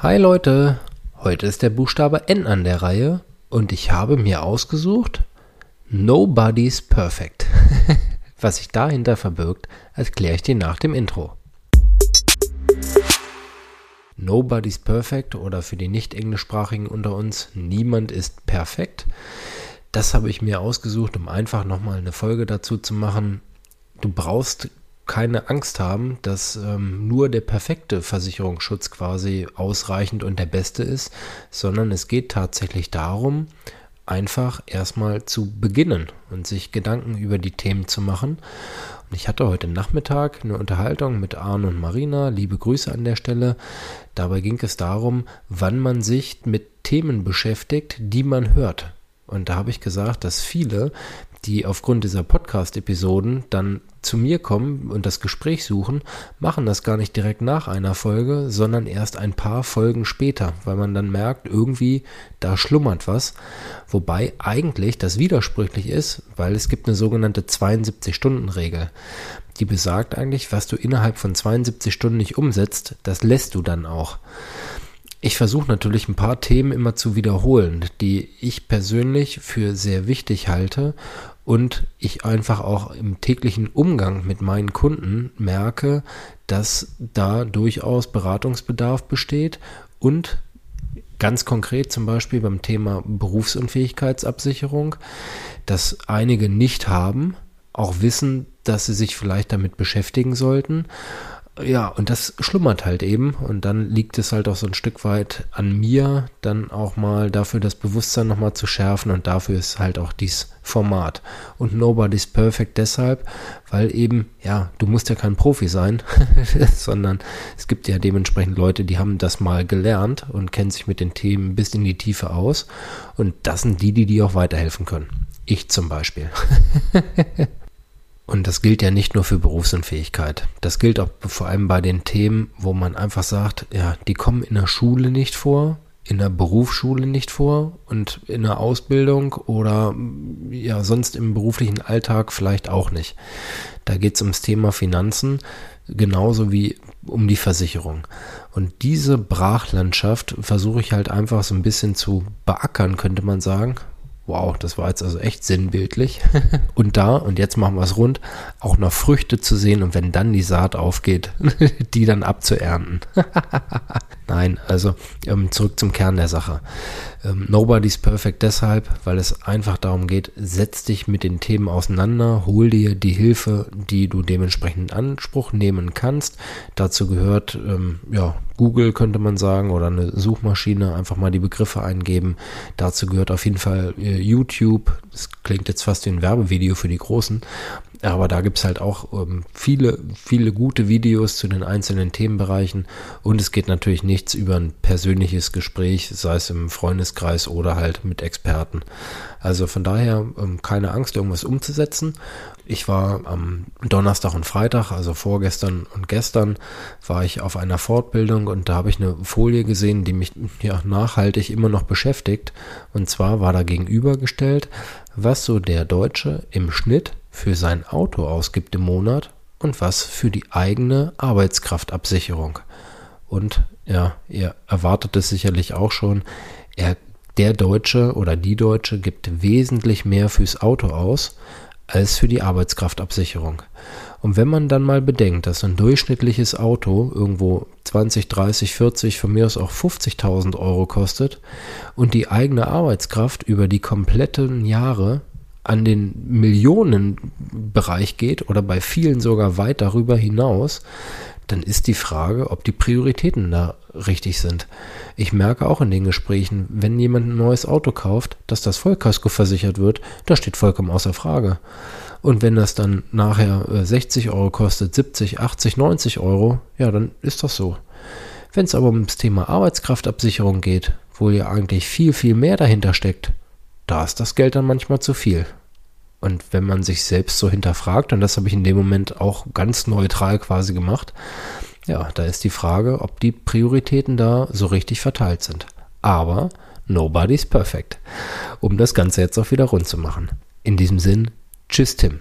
Hi Leute, heute ist der Buchstabe N an der Reihe und ich habe mir ausgesucht Nobody's Perfect. Was sich dahinter verbirgt, erkläre ich dir nach dem Intro. Nobody's Perfect oder für die nicht englischsprachigen unter uns, niemand ist perfekt. Das habe ich mir ausgesucht, um einfach nochmal eine Folge dazu zu machen. Du brauchst keine Angst haben, dass ähm, nur der perfekte Versicherungsschutz quasi ausreichend und der beste ist, sondern es geht tatsächlich darum, einfach erstmal zu beginnen und sich Gedanken über die Themen zu machen. Und ich hatte heute Nachmittag eine Unterhaltung mit Arne und Marina. Liebe Grüße an der Stelle. Dabei ging es darum, wann man sich mit Themen beschäftigt, die man hört. Und da habe ich gesagt, dass viele, die aufgrund dieser Podcast-Episoden dann zu mir kommen und das Gespräch suchen, machen das gar nicht direkt nach einer Folge, sondern erst ein paar Folgen später, weil man dann merkt, irgendwie da schlummert was. Wobei eigentlich das widersprüchlich ist, weil es gibt eine sogenannte 72-Stunden-Regel. Die besagt eigentlich, was du innerhalb von 72 Stunden nicht umsetzt, das lässt du dann auch. Ich versuche natürlich ein paar Themen immer zu wiederholen, die ich persönlich für sehr wichtig halte und ich einfach auch im täglichen Umgang mit meinen Kunden merke, dass da durchaus Beratungsbedarf besteht und ganz konkret zum Beispiel beim Thema Berufsunfähigkeitsabsicherung, dass einige nicht haben, auch wissen, dass sie sich vielleicht damit beschäftigen sollten ja, und das schlummert halt eben. Und dann liegt es halt auch so ein Stück weit an mir, dann auch mal dafür das Bewusstsein nochmal zu schärfen. Und dafür ist halt auch dies Format. Und Nobody's Perfect deshalb, weil eben, ja, du musst ja kein Profi sein, sondern es gibt ja dementsprechend Leute, die haben das mal gelernt und kennen sich mit den Themen bis in die Tiefe aus. Und das sind die, die dir auch weiterhelfen können. Ich zum Beispiel. Und das gilt ja nicht nur für Berufsunfähigkeit. Das gilt auch vor allem bei den Themen, wo man einfach sagt, ja, die kommen in der Schule nicht vor, in der Berufsschule nicht vor und in der Ausbildung oder ja sonst im beruflichen Alltag vielleicht auch nicht. Da geht es ums Thema Finanzen genauso wie um die Versicherung. Und diese Brachlandschaft versuche ich halt einfach so ein bisschen zu beackern, könnte man sagen, Wow, das war jetzt also echt sinnbildlich. und da, und jetzt machen wir es rund, auch noch Früchte zu sehen und wenn dann die Saat aufgeht, die dann abzuernten. Nein, also ähm, zurück zum Kern der Sache. Ähm, Nobody's perfect deshalb, weil es einfach darum geht, setz dich mit den Themen auseinander, hol dir die Hilfe, die du dementsprechend in Anspruch nehmen kannst. Dazu gehört, ähm, ja, Google könnte man sagen oder eine Suchmaschine, einfach mal die Begriffe eingeben. Dazu gehört auf jeden Fall äh, YouTube. Das klingt jetzt fast wie ein Werbevideo für die Großen. Aber da gibt es halt auch ähm, viele, viele gute Videos zu den einzelnen Themenbereichen. Und es geht natürlich nichts über ein persönliches Gespräch, sei es im Freundeskreis oder halt mit Experten. Also von daher ähm, keine Angst, irgendwas umzusetzen. Ich war am Donnerstag und Freitag, also vorgestern und gestern, war ich auf einer Fortbildung und da habe ich eine Folie gesehen, die mich ja nachhaltig immer noch beschäftigt. Und zwar war da gegenübergestellt, was so der Deutsche im Schnitt für sein Auto ausgibt im Monat und was für die eigene Arbeitskraftabsicherung. Und ja, ihr erwartet es sicherlich auch schon, er, der Deutsche oder die Deutsche gibt wesentlich mehr fürs Auto aus als für die Arbeitskraftabsicherung. Und wenn man dann mal bedenkt, dass ein durchschnittliches Auto irgendwo 20, 30, 40, von mir aus auch 50.000 Euro kostet und die eigene Arbeitskraft über die kompletten Jahre an den Millionenbereich geht oder bei vielen sogar weit darüber hinaus, dann ist die Frage, ob die Prioritäten da richtig sind. Ich merke auch in den Gesprächen, wenn jemand ein neues Auto kauft, dass das Vollkasko versichert wird, das steht vollkommen außer Frage. Und wenn das dann nachher 60 äh, Euro kostet, 70, 80, 90 Euro, ja, dann ist das so. Wenn es aber ums Thema Arbeitskraftabsicherung geht, wo ja eigentlich viel, viel mehr dahinter steckt, da ist das Geld dann manchmal zu viel. Und wenn man sich selbst so hinterfragt, und das habe ich in dem Moment auch ganz neutral quasi gemacht, ja, da ist die Frage, ob die Prioritäten da so richtig verteilt sind. Aber nobody's perfect. Um das Ganze jetzt auch wieder rund zu machen. In diesem Sinn, tschüss Tim.